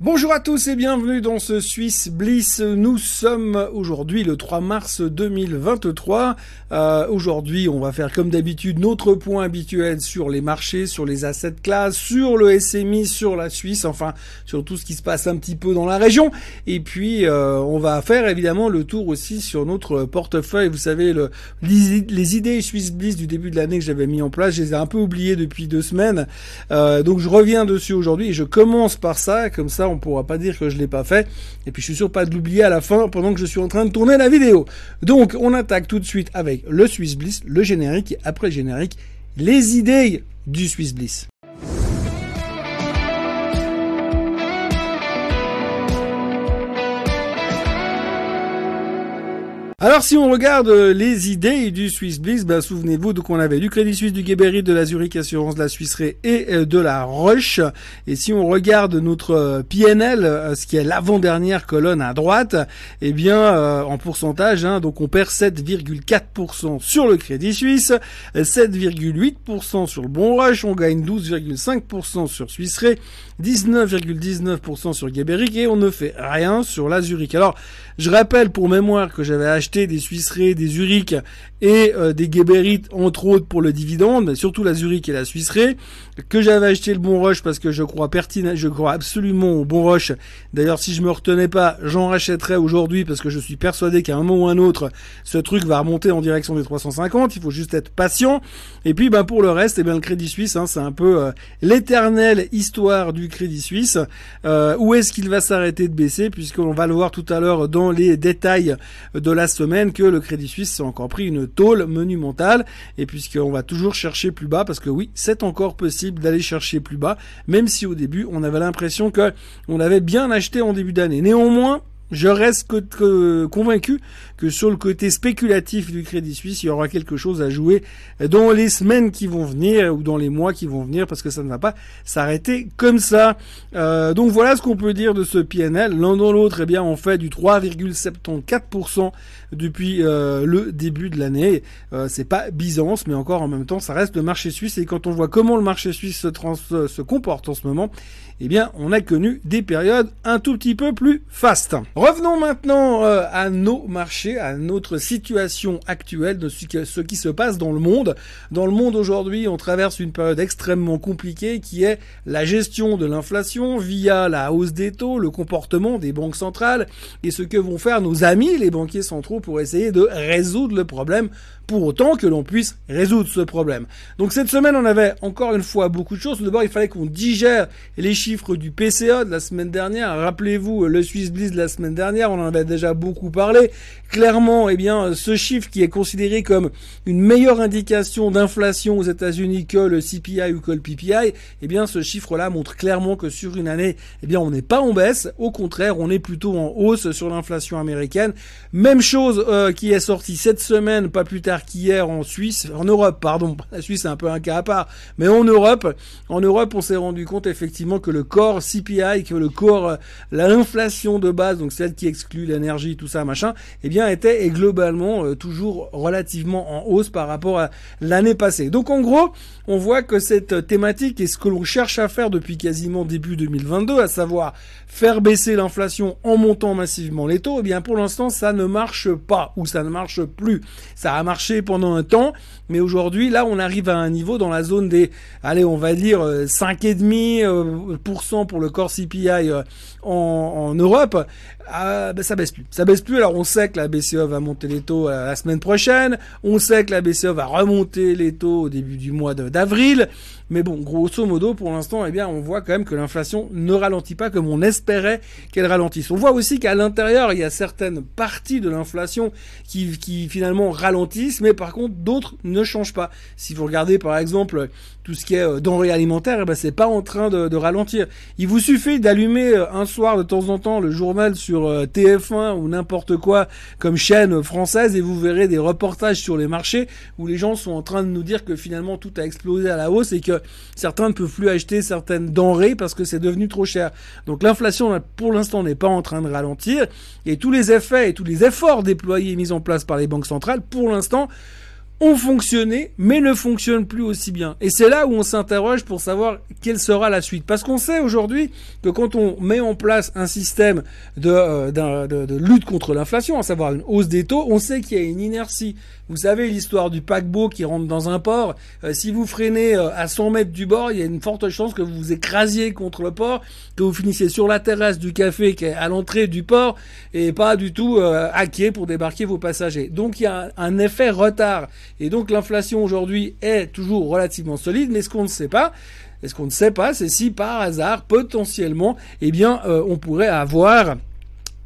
Bonjour à tous et bienvenue dans ce Swiss Bliss. Nous sommes aujourd'hui le 3 mars 2023. Euh, aujourd'hui, on va faire comme d'habitude notre point habituel sur les marchés, sur les assets classes, sur le SMI, sur la Suisse, enfin sur tout ce qui se passe un petit peu dans la région. Et puis, euh, on va faire évidemment le tour aussi sur notre portefeuille. Vous savez, le, les, idées Swiss Bliss du début de l'année que j'avais mis en place, je les ai un peu oubliées depuis deux semaines. Euh, donc, je reviens dessus aujourd'hui et je commence par ça, comme ça on pourra pas dire que je l'ai pas fait. Et puis je suis sûr pas de l'oublier à la fin pendant que je suis en train de tourner la vidéo. Donc on attaque tout de suite avec le Swiss Bliss, le générique et après le générique, les idées du Swiss Bliss. Alors si on regarde euh, les idées du Swiss Bliss, ben, souvenez-vous qu'on avait du Crédit Suisse, du Geberit, de la Zurich Assurance, de la Suisse et euh, de la Roche. Et si on regarde notre euh, PNL, ce qui est l'avant-dernière colonne à droite, eh bien en pourcentage, hein, donc on perd 7,4% sur le Crédit Suisse, 7,8% sur le Bon Roche, on gagne 12,5% sur Suisse 19,19% sur Geberit et on ne fait rien sur la Zurich. Alors je rappelle pour mémoire que j'avais acheté des Suisseries, des Zurich et euh, des Geberit entre autres pour le dividende, mais surtout la Zurich et la Suisserie, que j'avais acheté le Bon Roche parce que je crois pertinent, je crois absolument au Bon Roche. D'ailleurs, si je me retenais pas, j'en rachèterais aujourd'hui parce que je suis persuadé qu'à un moment ou un autre, ce truc va remonter en direction des 350. Il faut juste être patient. Et puis, ben pour le reste, eh bien le Crédit Suisse, hein, c'est un peu euh, l'éternelle histoire du Crédit Suisse. Euh, où est-ce qu'il va s'arrêter de baisser puisqu'on va le voir tout à l'heure dans les détails de la semaine que le Crédit Suisse s'est encore pris une tôle monumentale et puisqu'on va toujours chercher plus bas parce que oui, c'est encore possible d'aller chercher plus bas, même si au début on avait l'impression que on avait bien acheté en début d'année. Néanmoins, je reste convaincu que sur le côté spéculatif du Crédit Suisse, il y aura quelque chose à jouer dans les semaines qui vont venir ou dans les mois qui vont venir parce que ça ne va pas s'arrêter comme ça. Euh, donc voilà ce qu'on peut dire de ce PNL. L'un dans l'autre, eh bien, on fait du 3,74% depuis euh, le début de l'année. Euh, c'est pas Byzance, mais encore en même temps, ça reste le marché suisse. Et quand on voit comment le marché suisse se, trans se comporte en ce moment, eh bien, on a connu des périodes un tout petit peu plus fastes. Revenons maintenant euh, à nos marchés, à notre situation actuelle, de ce qui se passe dans le monde. Dans le monde aujourd'hui, on traverse une période extrêmement compliquée qui est la gestion de l'inflation via la hausse des taux, le comportement des banques centrales et ce que vont faire nos amis les banquiers centraux pour essayer de résoudre le problème pour autant que l'on puisse résoudre ce problème. Donc cette semaine, on avait encore une fois beaucoup de choses. Tout d'abord, il fallait qu'on digère les chiffres du PCA de la semaine dernière. Rappelez-vous, le Swiss Bliss de la semaine dernière, on en avait déjà beaucoup parlé. Clairement, eh bien, ce chiffre qui est considéré comme une meilleure indication d'inflation aux États-Unis que le CPI ou que le PPI, eh bien, ce chiffre-là montre clairement que sur une année, eh bien, on n'est pas en baisse. Au contraire, on est plutôt en hausse sur l'inflation américaine. Même chose euh, qui est sortie cette semaine, pas plus tard qu'hier en Suisse, en Europe, pardon. La Suisse est un peu un cas à part, mais en Europe, en Europe, on s'est rendu compte effectivement que le corps CPI, que le corps, euh, l'inflation de base, donc celle qui exclut l'énergie, tout ça, machin, eh bien, était globalement euh, toujours relativement en hausse par rapport à l'année passée. Donc, en gros, on voit que cette thématique est ce que l'on cherche à faire depuis quasiment début 2022, à savoir faire baisser l'inflation en montant massivement les taux, eh bien, pour l'instant, ça ne marche pas, ou ça ne marche plus. Ça a marché pendant un temps, mais aujourd'hui, là, on arrive à un niveau dans la zone des, allez, on va dire 5,5% euh, pour le corps CPI euh, en, Europe. Ah, ben, ça baisse plus. Ça baisse plus. Alors on sait que la BCE va monter les taux euh, la semaine prochaine. On sait que la BCE va remonter les taux au début du mois d'avril. Mais bon, grosso modo, pour l'instant, eh bien, on voit quand même que l'inflation ne ralentit pas comme on espérait qu'elle ralentisse. On voit aussi qu'à l'intérieur, il y a certaines parties de l'inflation qui, qui finalement ralentissent, mais par contre, d'autres ne changent pas. Si vous regardez, par exemple, tout ce qui est euh, denrées alimentaires, eh ben, c'est pas en train de, de, ralentir. Il vous suffit d'allumer euh, un soir de temps en temps le journal sur euh, TF1 ou n'importe quoi comme chaîne française et vous verrez des reportages sur les marchés où les gens sont en train de nous dire que finalement tout a explosé à la hausse et que certains ne peuvent plus acheter certaines denrées parce que c'est devenu trop cher. Donc l'inflation pour l'instant n'est pas en train de ralentir et tous les effets et tous les efforts déployés et mis en place par les banques centrales pour l'instant ont fonctionné, mais ne fonctionnent plus aussi bien. Et c'est là où on s'interroge pour savoir quelle sera la suite. Parce qu'on sait aujourd'hui que quand on met en place un système de, euh, lutte contre l'inflation, à savoir une hausse des taux, on sait qu'il y a une inertie. Vous savez l'histoire du paquebot qui rentre dans un port. Euh, si vous freinez euh, à 100 mètres du bord, il y a une forte chance que vous vous écrasiez contre le port, que vous finissiez sur la terrasse du café qui est à l'entrée du port et pas du tout quai pour débarquer vos passagers. Donc il y a un effet retard. Et donc l'inflation aujourd'hui est toujours relativement solide, mais ce qu'on ne sait pas, ce qu'on ne sait pas, c'est si par hasard, potentiellement, eh bien, euh, on pourrait avoir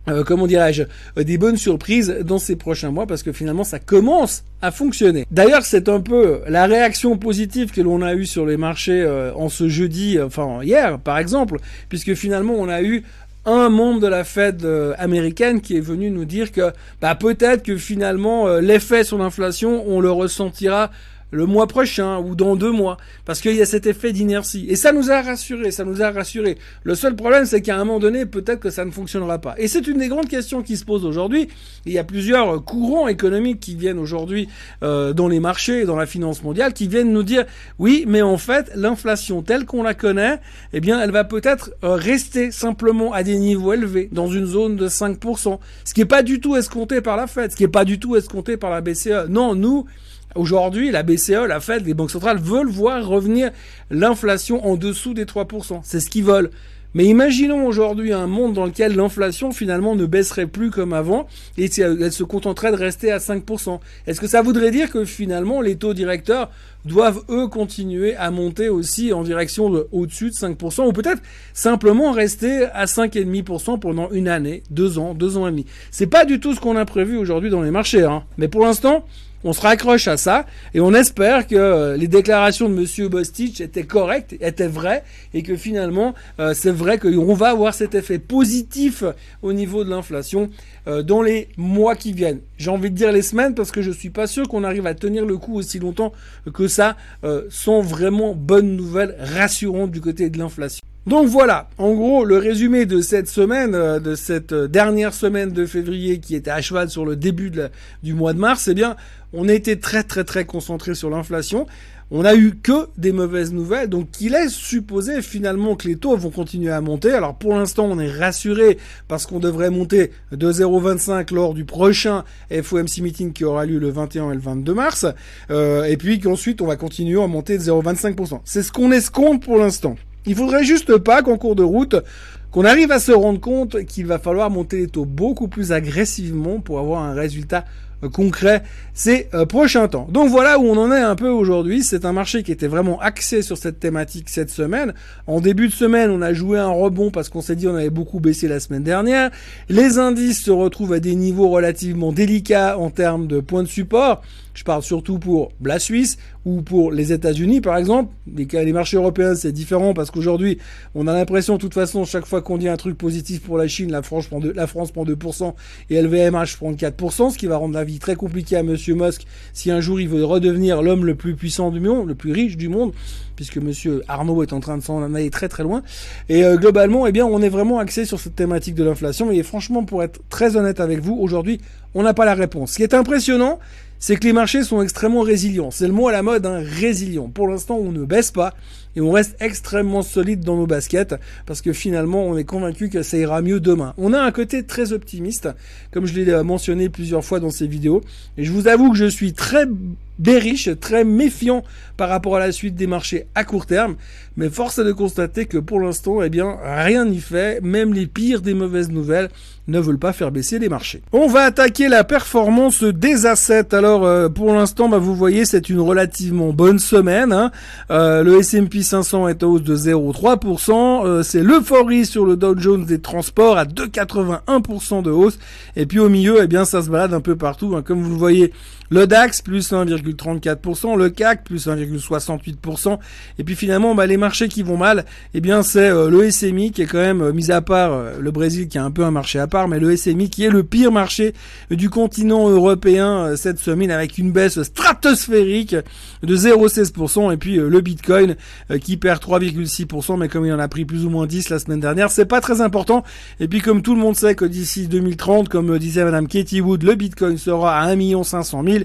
euh, comment dirais-je, euh, des bonnes surprises dans ces prochains mois parce que finalement ça commence à fonctionner. D'ailleurs, c'est un peu la réaction positive que l'on a eue sur les marchés en ce jeudi, enfin hier par exemple, puisque finalement on a eu un membre de la Fed euh, américaine qui est venu nous dire que bah, peut-être que finalement euh, l'effet sur l'inflation, on le ressentira le mois prochain ou dans deux mois, parce qu'il y a cet effet d'inertie. Et ça nous a rassuré, ça nous a rassuré. Le seul problème, c'est qu'à un moment donné, peut-être que ça ne fonctionnera pas. Et c'est une des grandes questions qui se posent aujourd'hui. Il y a plusieurs courants économiques qui viennent aujourd'hui euh, dans les marchés et dans la finance mondiale, qui viennent nous dire, oui, mais en fait, l'inflation telle qu'on la connaît, eh bien, elle va peut-être euh, rester simplement à des niveaux élevés, dans une zone de 5%, ce qui n'est pas du tout escompté par la Fed, ce qui n'est pas du tout escompté par la BCE. Non, nous, Aujourd'hui, la BCE, la Fed, les banques centrales veulent voir revenir l'inflation en dessous des 3%. C'est ce qu'ils veulent. Mais imaginons aujourd'hui un monde dans lequel l'inflation finalement ne baisserait plus comme avant et elle se contenterait de rester à 5%. Est-ce que ça voudrait dire que finalement les taux directeurs doivent eux continuer à monter aussi en direction de au-dessus de 5% ou peut-être simplement rester à 5,5% pendant une année, deux ans, deux ans et demi? C'est pas du tout ce qu'on a prévu aujourd'hui dans les marchés, hein. Mais pour l'instant, on se raccroche à ça et on espère que euh, les déclarations de Monsieur Bostich étaient correctes, étaient vraies et que finalement euh, c'est vrai qu'on va avoir cet effet positif au niveau de l'inflation euh, dans les mois qui viennent. J'ai envie de dire les semaines parce que je suis pas sûr qu'on arrive à tenir le coup aussi longtemps que ça sans vraiment bonnes nouvelles rassurantes du côté de l'inflation. Donc voilà, en gros, le résumé de cette semaine, de cette dernière semaine de février qui était à cheval sur le début du mois de mars, eh bien, on été très très très concentré sur l'inflation. On n'a eu que des mauvaises nouvelles, donc il est supposé finalement que les taux vont continuer à monter. Alors pour l'instant, on est rassuré parce qu'on devrait monter de 0,25 lors du prochain FOMC meeting qui aura lieu le 21 et le 22 mars, euh, et puis qu'ensuite on va continuer à monter de 0,25%. C'est ce qu'on escompte pour l'instant. Il faudrait juste pas qu'en cours de route, qu'on arrive à se rendre compte qu'il va falloir monter les taux beaucoup plus agressivement pour avoir un résultat concret ces euh, prochains temps. Donc voilà où on en est un peu aujourd'hui. C'est un marché qui était vraiment axé sur cette thématique cette semaine. En début de semaine, on a joué un rebond parce qu'on s'est dit on avait beaucoup baissé la semaine dernière. Les indices se retrouvent à des niveaux relativement délicats en termes de points de support. Je parle surtout pour la Suisse ou pour les États-Unis, par exemple. Les, marchés européens, c'est différent parce qu'aujourd'hui, on a l'impression, de toute façon, chaque fois qu'on dit un truc positif pour la Chine, la France prend, la France prend 2% et LVMH prend 4%, ce qui va rendre la vie très compliquée à Monsieur Musk si un jour il veut redevenir l'homme le plus puissant du monde, le plus riche du monde, puisque Monsieur Arnaud est en train de s'en aller très très loin. Et euh, globalement, eh bien, on est vraiment axé sur cette thématique de l'inflation. Et franchement, pour être très honnête avec vous, aujourd'hui, on n'a pas la réponse. Ce qui est impressionnant, c'est que les marchés sont extrêmement résilients. C'est le mot à la mode, hein, résilient. Pour l'instant, on ne baisse pas et on reste extrêmement solide dans nos baskets parce que finalement, on est convaincu que ça ira mieux demain. On a un côté très optimiste, comme je l'ai euh, mentionné plusieurs fois dans ces vidéos. Et je vous avoue que je suis très bearish, très méfiant par rapport à la suite des marchés à court terme. Mais force est de constater que pour l'instant, eh bien, rien n'y fait. Même les pires des mauvaises nouvelles ne veulent pas faire baisser les marchés. On va attaquer la performance des assets. Alors, euh, pour l'instant, bah, vous voyez, c'est une relativement bonne semaine. Hein. Euh, le S&P 500 est à hausse de 0,3%. Euh, c'est l'euphorie sur le Dow Jones des transports à 2,81% de hausse. Et puis au milieu, eh bien, ça se balade un peu partout. Hein. Comme vous le voyez, le DAX plus 1,34%, le CAC plus 1,68%. Et puis finalement, bah, les marchés qui vont mal, eh bien c'est euh, le SMI qui est quand même, euh, mis à part euh, le Brésil qui a un peu un marché à part, mais le SMI qui est le pire marché du continent européen cette semaine avec une baisse stratosphérique de 0,16%. Et puis le Bitcoin qui perd 3,6%, mais comme il en a pris plus ou moins 10 la semaine dernière, c'est pas très important. Et puis comme tout le monde sait que d'ici 2030, comme disait Madame Katie Wood, le Bitcoin sera à 1 500 000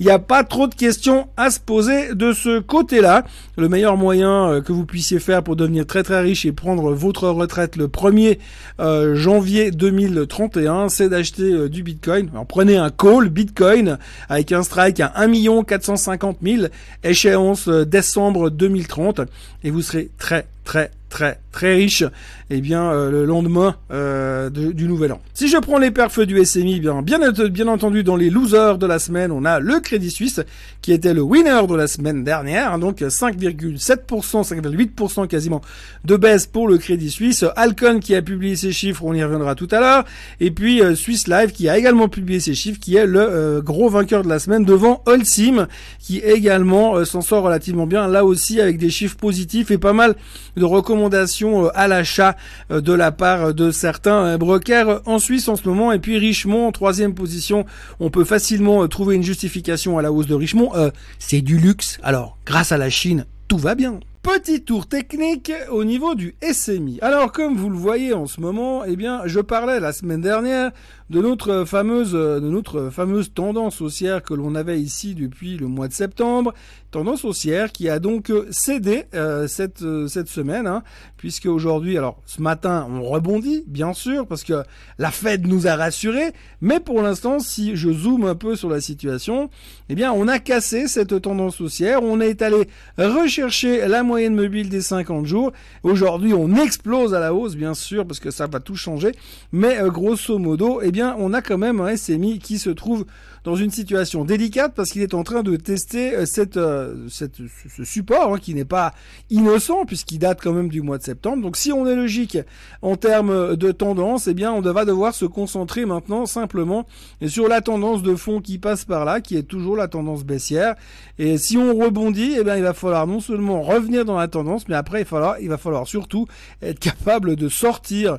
il n'y a pas trop de questions à se poser de ce côté-là. Le meilleur moyen euh, que vous puissiez faire pour devenir très très riche et prendre votre retraite le 1er euh, janvier 2031, c'est d'acheter euh, du Bitcoin. Alors prenez un call Bitcoin avec un strike à 1 450 000, échéance décembre 2030 et vous serez très très très très riche eh bien euh, le lendemain euh, du nouvel an. Si je prends les perfs du SMI, bien, bien, bien entendu dans les losers de la semaine, on a le Crédit Suisse qui était le winner de la semaine dernière, donc 5,7%, 5,8% quasiment de baisse pour le Crédit Suisse. Alcon qui a publié ses chiffres, on y reviendra tout à l'heure, et puis euh, Swiss Life qui a également publié ses chiffres, qui est le gros vainqueur de la semaine devant Holcim qui également s'en sort relativement bien, là aussi avec des chiffres positifs et pas mal de recommandations euh, à l'achat euh, de la part de certains euh, brokers en Suisse en ce moment. Et puis Richemont en troisième position, on peut facilement trouver une justification à la hausse de Richemont. c'est du luxe. Alors, grâce à la Chine, tout va bien. Petit tour technique au niveau du SMI. Alors comme vous le voyez en ce moment, eh bien je parlais la semaine dernière de notre fameuse de notre fameuse tendance haussière que l'on avait ici depuis le mois de septembre, tendance haussière qui a donc cédé euh, cette euh, cette semaine, hein, puisque aujourd'hui, alors ce matin on rebondit bien sûr parce que la Fed nous a rassurés, mais pour l'instant si je zoome un peu sur la situation, eh bien on a cassé cette tendance haussière, on est allé rechercher la moyenne mobile des 50 jours. Aujourd'hui, on explose à la hausse, bien sûr, parce que ça va tout changer. Mais euh, grosso modo, eh bien, on a quand même un SMI qui se trouve dans une situation délicate parce qu'il est en train de tester euh, euh, ce support hein, qui n'est pas innocent puisqu'il date quand même du mois de septembre. Donc si on est logique en termes de tendance, eh bien on va devoir se concentrer maintenant simplement sur la tendance de fond qui passe par là, qui est toujours la tendance baissière. Et si on rebondit, eh bien il va falloir non seulement revenir dans la tendance, mais après il va falloir surtout être capable de sortir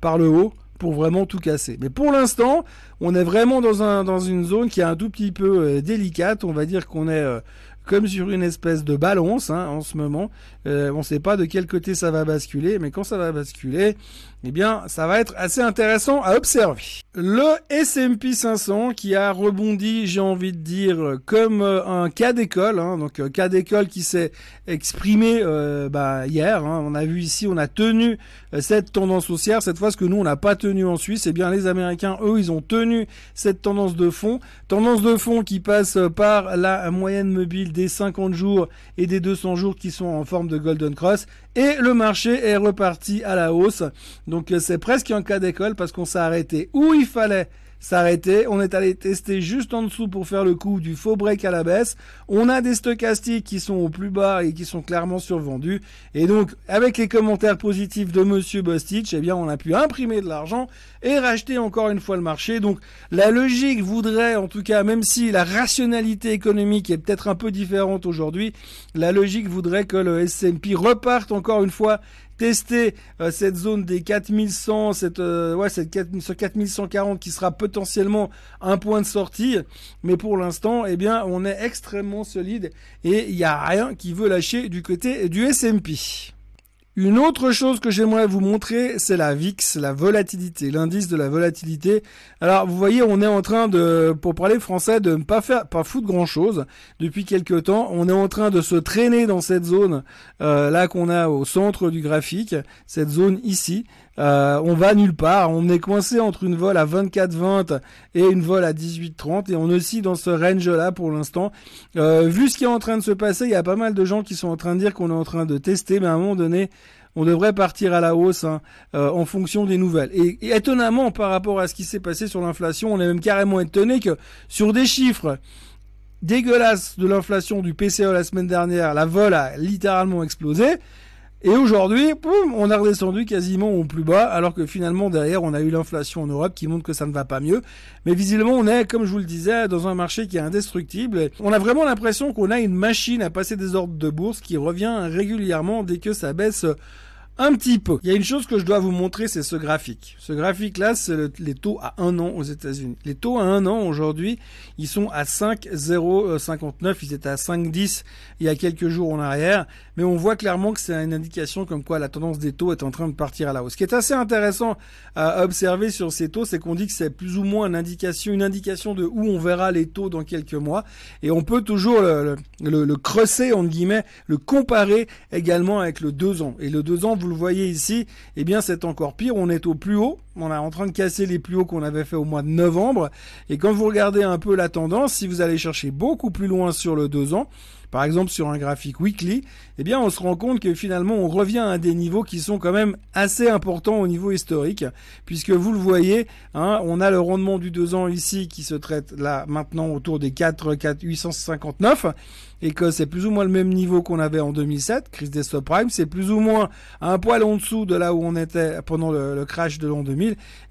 par le haut pour vraiment tout casser. Mais pour l'instant, on est vraiment dans, un, dans une zone qui est un tout petit peu euh, délicate. On va dire qu'on est euh, comme sur une espèce de balance hein, en ce moment. Euh, on ne sait pas de quel côté ça va basculer, mais quand ça va basculer, eh bien, ça va être assez intéressant à observer. Le S&P 500 qui a rebondi, j'ai envie de dire, comme euh, un cas d'école, hein, donc un cas d'école qui s'est exprimé euh, bah, hier. Hein. on a vu ici, on a tenu euh, cette tendance haussière. Cette fois, ce que nous, on n'a pas tenu en Suisse, eh bien, les Américains, eux, ils ont tenu cette tendance de fond. Tendance de fond qui passe par la moyenne mobile des 50 jours et des 200 jours qui sont en forme de Golden Cross. Et le marché est reparti à la hausse. Donc euh, c'est presque un cas d'école parce qu'on s'est arrêté où il fallait s'arrêter. On est allé tester juste en dessous pour faire le coup du faux break à la baisse. On a des stochastiques qui sont au plus bas et qui sont clairement survendus. Et donc, avec les commentaires positifs de Monsieur Bostich, eh bien, on a pu imprimer de l'argent et racheter encore une fois le marché. Donc, la logique voudrait, en tout cas, même si la rationalité économique est peut-être un peu différente aujourd'hui, la logique voudrait que le S&P reparte encore une fois tester euh, cette zone des 4100, cette, euh, ouais, cette 4140 qui sera potentiellement un point de sortie. Mais pour l'instant, eh bien, on est extrêmement solide et il n'y a rien qui veut lâcher du côté du S&P. Une autre chose que j'aimerais vous montrer, c'est la VIX, la volatilité, l'indice de la volatilité. Alors, vous voyez, on est en train de, pour parler français, de ne pas faire, pas foutre grand chose depuis quelques temps. On est en train de se traîner dans cette zone euh, là qu'on a au centre du graphique, cette zone ici. Euh, on va nulle part. On est coincé entre une vol à 24,20 et une vol à 18,30 et on aussi dans ce range-là pour l'instant. Euh, vu ce qui est en train de se passer, il y a pas mal de gens qui sont en train de dire qu'on est en train de tester, mais à un moment donné, on devrait partir à la hausse hein, euh, en fonction des nouvelles. Et, et, étonnamment, par rapport à ce qui s'est passé sur l'inflation, on est même carrément étonné que sur des chiffres dégueulasses de l'inflation du PCE la semaine dernière, la vol a littéralement explosé. Et aujourd'hui, on a redescendu quasiment au plus bas, alors que finalement derrière, on a eu l'inflation en Europe qui montre que ça ne va pas mieux. Mais visiblement, on est, comme je vous le disais, dans un marché qui est indestructible. On a vraiment l'impression qu'on a une machine à passer des ordres de bourse qui revient régulièrement dès que ça baisse un petit peu. Il y a une chose que je dois vous montrer, c'est ce graphique. Ce graphique-là, c'est les taux à un an aux États-Unis. Les taux à un an aujourd'hui, ils sont à 5,059. Ils étaient à 5,10 il y a quelques jours en arrière. Mais on voit clairement que c'est une indication comme quoi la tendance des taux est en train de partir à la hausse. Ce qui est assez intéressant à observer sur ces taux, c'est qu'on dit que c'est plus ou moins une indication, une indication de où on verra les taux dans quelques mois. Et on peut toujours le, le, le creuser, entre guillemets, le comparer également avec le 2 ans. Et le 2 ans, vous le voyez ici, eh bien c'est encore pire. On est au plus haut. On est en train de casser les plus hauts qu'on avait fait au mois de novembre. Et quand vous regardez un peu la tendance, si vous allez chercher beaucoup plus loin sur le 2 ans, par exemple sur un graphique weekly, eh bien on se rend compte que finalement on revient à des niveaux qui sont quand même assez importants au niveau historique, puisque vous le voyez, hein, on a le rendement du 2 ans ici qui se traite là maintenant autour des 4, 4 859 et que c'est plus ou moins le même niveau qu'on avait en 2007, crise des subprimes, c'est plus ou moins un poil en dessous de là où on était pendant le, le crash de l'an 2000,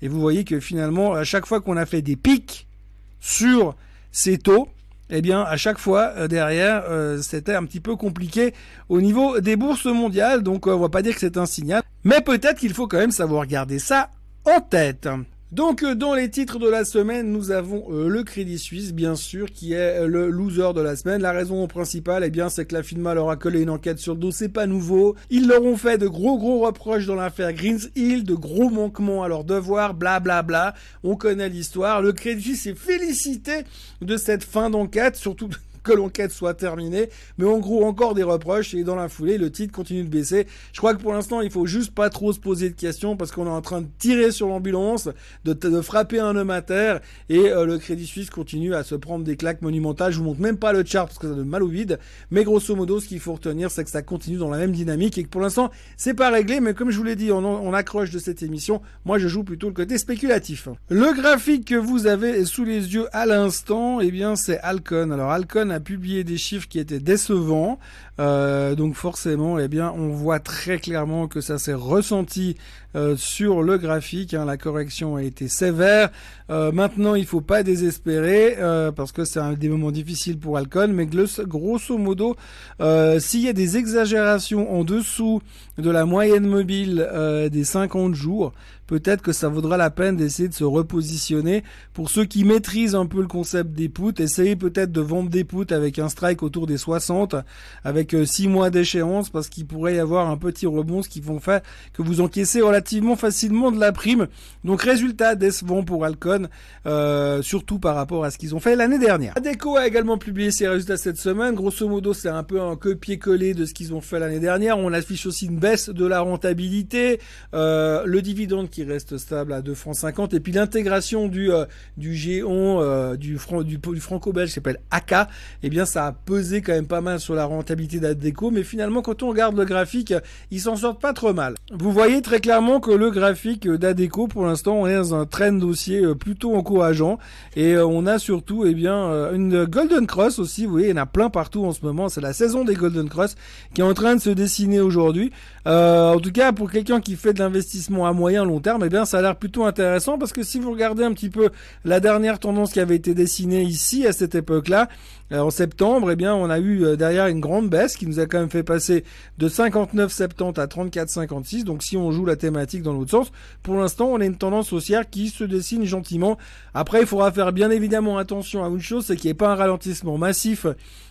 et vous voyez que finalement, à chaque fois qu'on a fait des pics sur ces taux, eh bien, à chaque fois euh, derrière, euh, c'était un petit peu compliqué au niveau des bourses mondiales. Donc, euh, on va pas dire que c'est un signal, mais peut-être qu'il faut quand même savoir garder ça en tête. Donc euh, dans les titres de la semaine, nous avons euh, le Crédit Suisse, bien sûr, qui est euh, le loser de la semaine. La raison principale, eh bien, c'est que la FINMA leur a collé une enquête sur le dos, c'est pas nouveau. Ils leur ont fait de gros gros reproches dans l'affaire Greens Hill, de gros manquements à leurs devoirs, bla bla bla. On connaît l'histoire. Le Crédit Suisse est félicité de cette fin d'enquête, surtout que l'enquête soit terminée. Mais en gros, encore des reproches et dans la foulée, le titre continue de baisser. Je crois que pour l'instant, il faut juste pas trop se poser de questions parce qu'on est en train de tirer sur l'ambulance, de, de, frapper un homme à terre et euh, le Crédit Suisse continue à se prendre des claques monumentales. Je vous montre même pas le chart parce que ça donne mal au vide. Mais grosso modo, ce qu'il faut retenir, c'est que ça continue dans la même dynamique et que pour l'instant, c'est pas réglé. Mais comme je vous l'ai dit on, on accroche de cette émission, moi je joue plutôt le côté spéculatif. Le graphique que vous avez sous les yeux à l'instant, eh bien c'est Alcon. Alors Alcon a publié des chiffres qui étaient décevants. Euh, donc forcément, eh bien, on voit très clairement que ça s'est ressenti euh, sur le graphique. Hein. la correction a été sévère. Euh, maintenant, il faut pas désespérer parce que c'est un des moments difficiles pour Alcon. Mais grosso modo, s'il y a des exagérations en dessous de la moyenne mobile des 50 jours, peut-être que ça vaudra la peine d'essayer de se repositionner. Pour ceux qui maîtrisent un peu le concept des puts, essayez peut-être de vendre des puts avec un strike autour des 60, avec 6 mois d'échéance, parce qu'il pourrait y avoir un petit rebond, ce qui vont faire que vous encaissez relativement facilement de la prime. Donc résultat décevant pour Alcon, euh, surtout par rapport à ce qu'ils ont fait l'année dernière. Adeco a également publié ses résultats cette semaine. Grosso modo, c'est un peu un copier-coller de ce qu'ils ont fait l'année dernière. On affiche aussi une baisse de la rentabilité, euh, le dividende qui reste stable à 2 francs 50 et puis l'intégration du euh, du euh, du, franc, du, franco-belge qui s'appelle AK, eh bien ça a pesé quand même pas mal sur la rentabilité d'Adeco, mais finalement quand on regarde le graphique, ils s'en sortent pas trop mal. Vous voyez très clairement que le graphique d'Adeco pour l'instant on est dans un trend dossier euh, plutôt encourageant et on a surtout eh bien une Golden Cross aussi, vous voyez, il y en a plein partout en ce moment, c'est la saison des Golden Cross qui est en train de se dessiner aujourd'hui. En tout cas pour quelqu'un qui fait de l'investissement à moyen long terme eh bien, ça a l'air plutôt intéressant parce que si vous regardez un petit peu la dernière tendance qui avait été dessinée ici à cette époque-là, euh, en septembre, eh bien, on a eu euh, derrière une grande baisse qui nous a quand même fait passer de 59,70 à 34,56. Donc, si on joue la thématique dans l'autre sens, pour l'instant, on a une tendance haussière qui se dessine gentiment. Après, il faudra faire bien évidemment attention à une chose, c'est qu'il n'y ait pas un ralentissement massif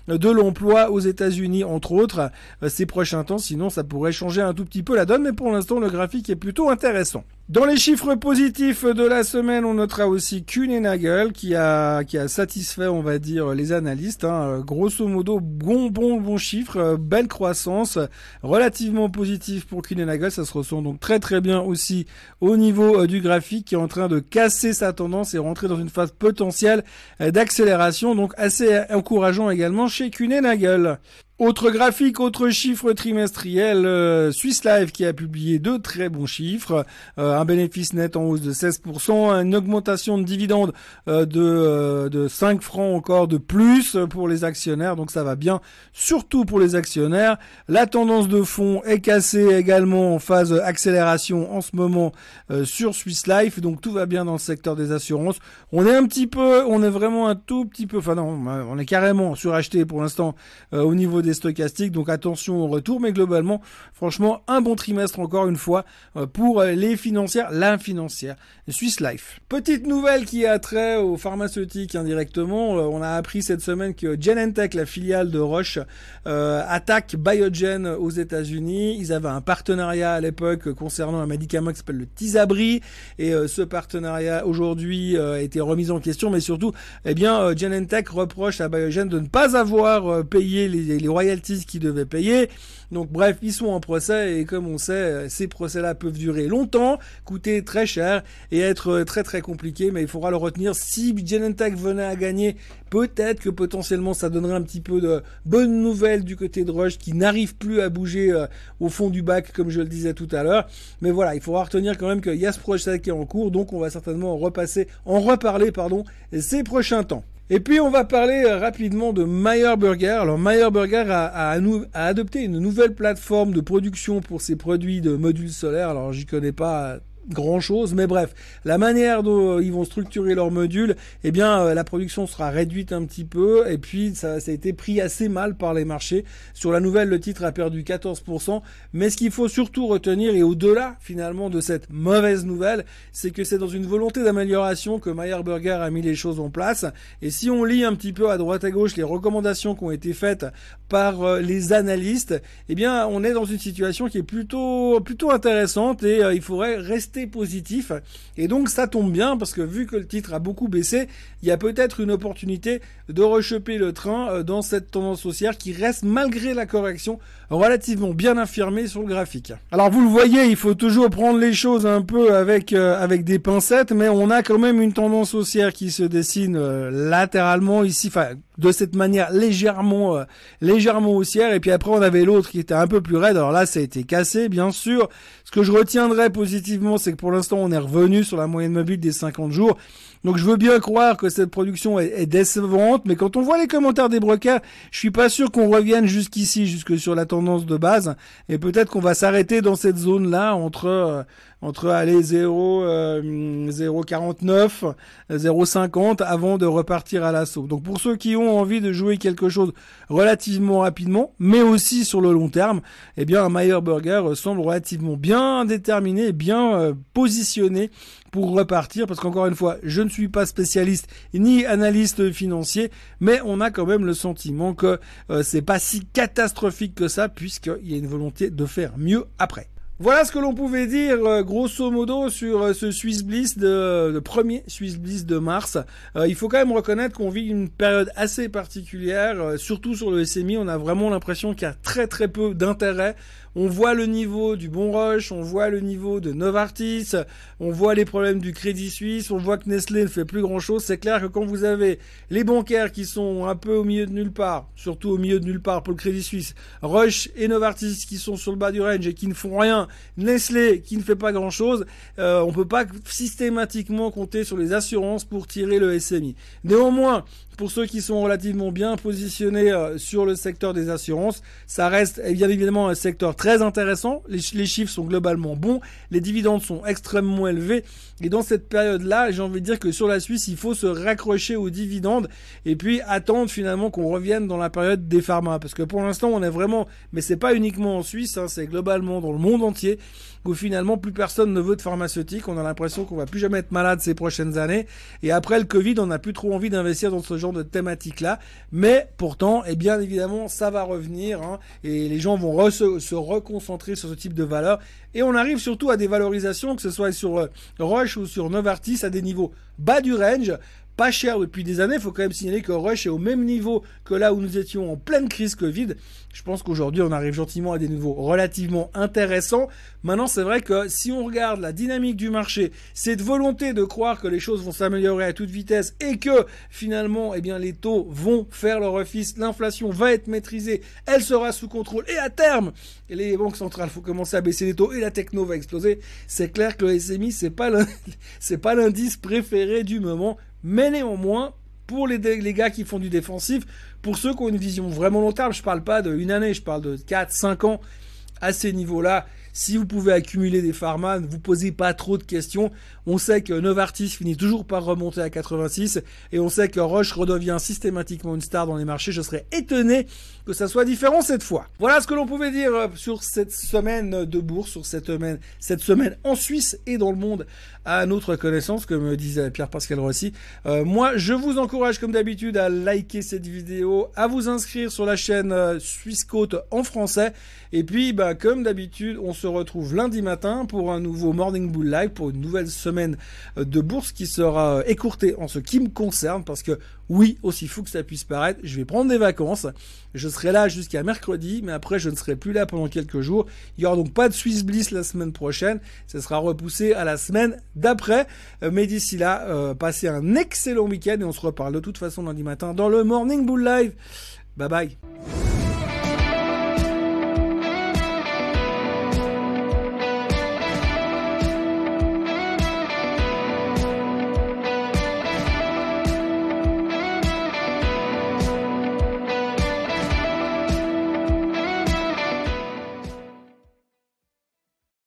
de l'emploi aux États-Unis, entre autres, euh, ces prochains temps. Sinon, ça pourrait changer un tout petit peu la donne. Mais pour l'instant, le graphique est plutôt intéressant. Dans les chiffres positifs de la semaine, on notera aussi Kuhn qui a qui a satisfait, on va dire, les analystes. Hein. Grosso modo, bon bon bon chiffre, belle croissance, relativement positif pour Kuhn. Ça se ressent donc très très bien aussi au niveau euh, du graphique qui est en train de casser sa tendance et rentrer dans une phase potentielle euh, d'accélération, donc assez encourageant également chez Kuhn. Autre graphique, autre chiffre trimestriel, euh, Swiss qui a publié deux très bons chiffres, euh, un bénéfice net en hausse de 16%, une augmentation de dividendes de, de 5 francs encore de plus pour les actionnaires, donc ça va bien, surtout pour les actionnaires. La tendance de fond est cassée également en phase accélération en ce moment sur Swiss Life, donc tout va bien dans le secteur des assurances. On est un petit peu, on est vraiment un tout petit peu, enfin non, on est carrément suracheté pour l'instant au niveau des stochastiques, donc attention au retour, mais globalement, franchement, un bon trimestre encore une fois euh, pour euh, les financières, la financière, Swiss Life. Petite nouvelle qui a trait aux pharmaceutiques indirectement, euh, on a appris cette semaine que Genentech, la filiale de Roche, attaque Biogen aux États-Unis. Ils avaient un partenariat à l'époque concernant un médicament qui s'appelle le Tizabri, et ce partenariat aujourd'hui a été remis en question, mais surtout, eh bien, Genentech reproche à Biogen de ne pas avoir payé les, les royalties qu'ils devaient payer. Donc bref, ils sont en procès et comme on sait, ces procès-là peuvent durer longtemps, coûter très cher et être très très compliqué, mais il faudra le retenir. Si Genentech venait à gagner, peut-être que potentiellement ça donnerait un petit peu de bonnes nouvelles du côté de Roche qui n'arrive plus à bouger euh, au fond du bac comme je le disais tout à l'heure. Mais voilà, il faudra retenir quand même qu'il y a ce projet qui est en cours, donc on va certainement en repasser, en reparler pardon, ces prochains temps. Et puis on va parler euh, rapidement de Meyer Burger. Alors Meyer Burger a, a, a, adopté une nouvelle plateforme de production pour ses produits de modules solaires. Alors j'y connais pas grand chose, mais bref, la manière dont euh, ils vont structurer leur module, eh bien, euh, la production sera réduite un petit peu, et puis ça, ça, a été pris assez mal par les marchés. Sur la nouvelle, le titre a perdu 14%, mais ce qu'il faut surtout retenir, et au-delà finalement de cette mauvaise nouvelle, c'est que c'est dans une volonté d'amélioration que Meyer Burger a mis les choses en place, et si on lit un petit peu à droite à gauche les recommandations qui ont été faites par euh, les analystes, eh bien, on est dans une situation qui est plutôt, plutôt intéressante, et il faudrait rester positif. Et donc ça tombe bien parce que vu que le titre a beaucoup baissé, il y a peut-être une opportunité de rechoper le train euh, dans cette tendance haussière qui reste malgré la correction relativement bien affirmée sur le graphique. Alors vous le voyez, il faut toujours prendre les choses un peu avec euh, avec des pincettes, mais on a quand même une tendance haussière qui se dessine euh, latéralement ici, enfin de cette manière légèrement légèrement haussière. Et puis après on avait l'autre qui était un peu plus raide. Alors là ça a été cassé bien sûr. Ce que je retiendrai positivement, c'est que pour l'instant on est revenu sur la moyenne mobile des 50 jours. Donc je veux bien croire que cette production est, décevante, mais quand on voit les commentaires des brokers, je suis pas sûr qu'on revienne jusqu'ici, jusque sur la tendance de base, et peut-être qu'on va s'arrêter dans cette zone-là entre euh, entre aller 0 0,49 0,50 avant de repartir à l'assaut. Donc pour ceux qui ont envie de jouer quelque chose relativement rapidement, mais aussi sur le long terme, eh bien Meyer Burger semble relativement bien déterminé, bien euh, positionné pour repartir parce qu'encore une fois, je ne suis pas spécialiste ni analyste financier, mais on a quand même le sentiment que euh, c'est pas si catastrophique que ça puisqu'il y a une volonté de faire mieux après. Voilà ce que l'on pouvait dire euh, grosso modo sur euh, ce Swiss Bliss de, le premier Swiss Bliss de mars. Euh, il faut quand même reconnaître qu'on vit une période assez particulière, surtout sur le SMI. On a vraiment l'impression qu'il y a très très peu d'intérêt on voit le niveau du Bon Roche, on voit le niveau de Novartis, on voit les problèmes du Crédit Suisse, on voit que Nestlé ne fait plus grand chose. C'est clair que quand vous avez les bancaires qui sont un peu au milieu de nulle part, surtout au milieu de nulle part pour le Crédit Suisse, Roche et Novartis qui sont sur le bas du range et qui ne font rien, Nestlé qui ne fait pas grand chose, euh, on peut pas systématiquement compter sur les assurances pour tirer le SMI. Néanmoins, pour ceux qui sont relativement bien positionnés euh, sur le secteur des assurances, ça reste eh bien évidemment un secteur très intéressant. Les, chiffres sont globalement bons, les dividendes sont extrêmement élevés. Et dans cette période-là, j'ai envie de dire que sur la Suisse, il faut se raccrocher aux dividendes et puis attendre finalement qu'on revienne dans la période des pharma. Parce que pour l'instant, on est vraiment, mais c'est pas uniquement en Suisse, hein, c'est globalement dans le monde entier où finalement plus personne ne veut de pharmaceutique. On a l'impression qu'on va plus jamais être malade ces prochaines années. Et après le Covid, on n'a plus trop envie d'investir dans ce genre de thématique-là. Mais pourtant, et eh bien évidemment, ça va revenir. Hein, et les gens vont se, reconcentrer sur ce type de valeur. Et on arrive surtout à des valorisations, que ce soit sur Roche ou sur Novartis, à des niveaux bas du range pas cher depuis des années. Il faut quand même signaler que Rush est au même niveau que là où nous étions en pleine crise Covid. Je pense qu'aujourd'hui, on arrive gentiment à des niveaux relativement intéressants. Maintenant, c'est vrai que si on regarde la dynamique du marché, cette volonté de croire que les choses vont s'améliorer à toute vitesse et que finalement, eh bien, les taux vont faire leur office, l'inflation va être maîtrisée, elle sera sous contrôle et à terme, les banques centrales faut commencer à baisser les taux et la techno va exploser. C'est clair que le SMI, c'est pas l'indice préféré du moment, mais néanmoins, pour les, gars qui font du défensif, pour ceux qui ont une vision vraiment long terme, je parle pas d'une année, je parle de 4, 5 ans, à ces niveaux-là, si vous pouvez accumuler des Farman, vous posez pas trop de questions. On sait que Novartis finit toujours par remonter à 86 et on sait que Roche redevient systématiquement une star dans les marchés. Je serais étonné que ça soit différent cette fois. Voilà ce que l'on pouvait dire euh, sur cette semaine de bourse, sur cette semaine en Suisse et dans le monde à notre connaissance, comme disait Pierre-Pascal Rossi. Euh, moi, je vous encourage comme d'habitude à liker cette vidéo, à vous inscrire sur la chaîne euh, Suisse Côte en français. Et puis, bah, comme d'habitude, on se retrouve lundi matin pour un nouveau Morning Bull Live, pour une nouvelle semaine euh, de bourse qui sera écourtée en ce qui me concerne, parce que oui, aussi fou que ça puisse paraître, je vais prendre des vacances. Je serai là jusqu'à mercredi, mais après je ne serai plus là pendant quelques jours. Il y aura donc pas de Swiss Bliss la semaine prochaine. Ça sera repoussé à la semaine d'après. Euh, mais d'ici là, euh, passez un excellent week-end et on se reparle de toute façon lundi matin dans le Morning Bull Live. Bye bye.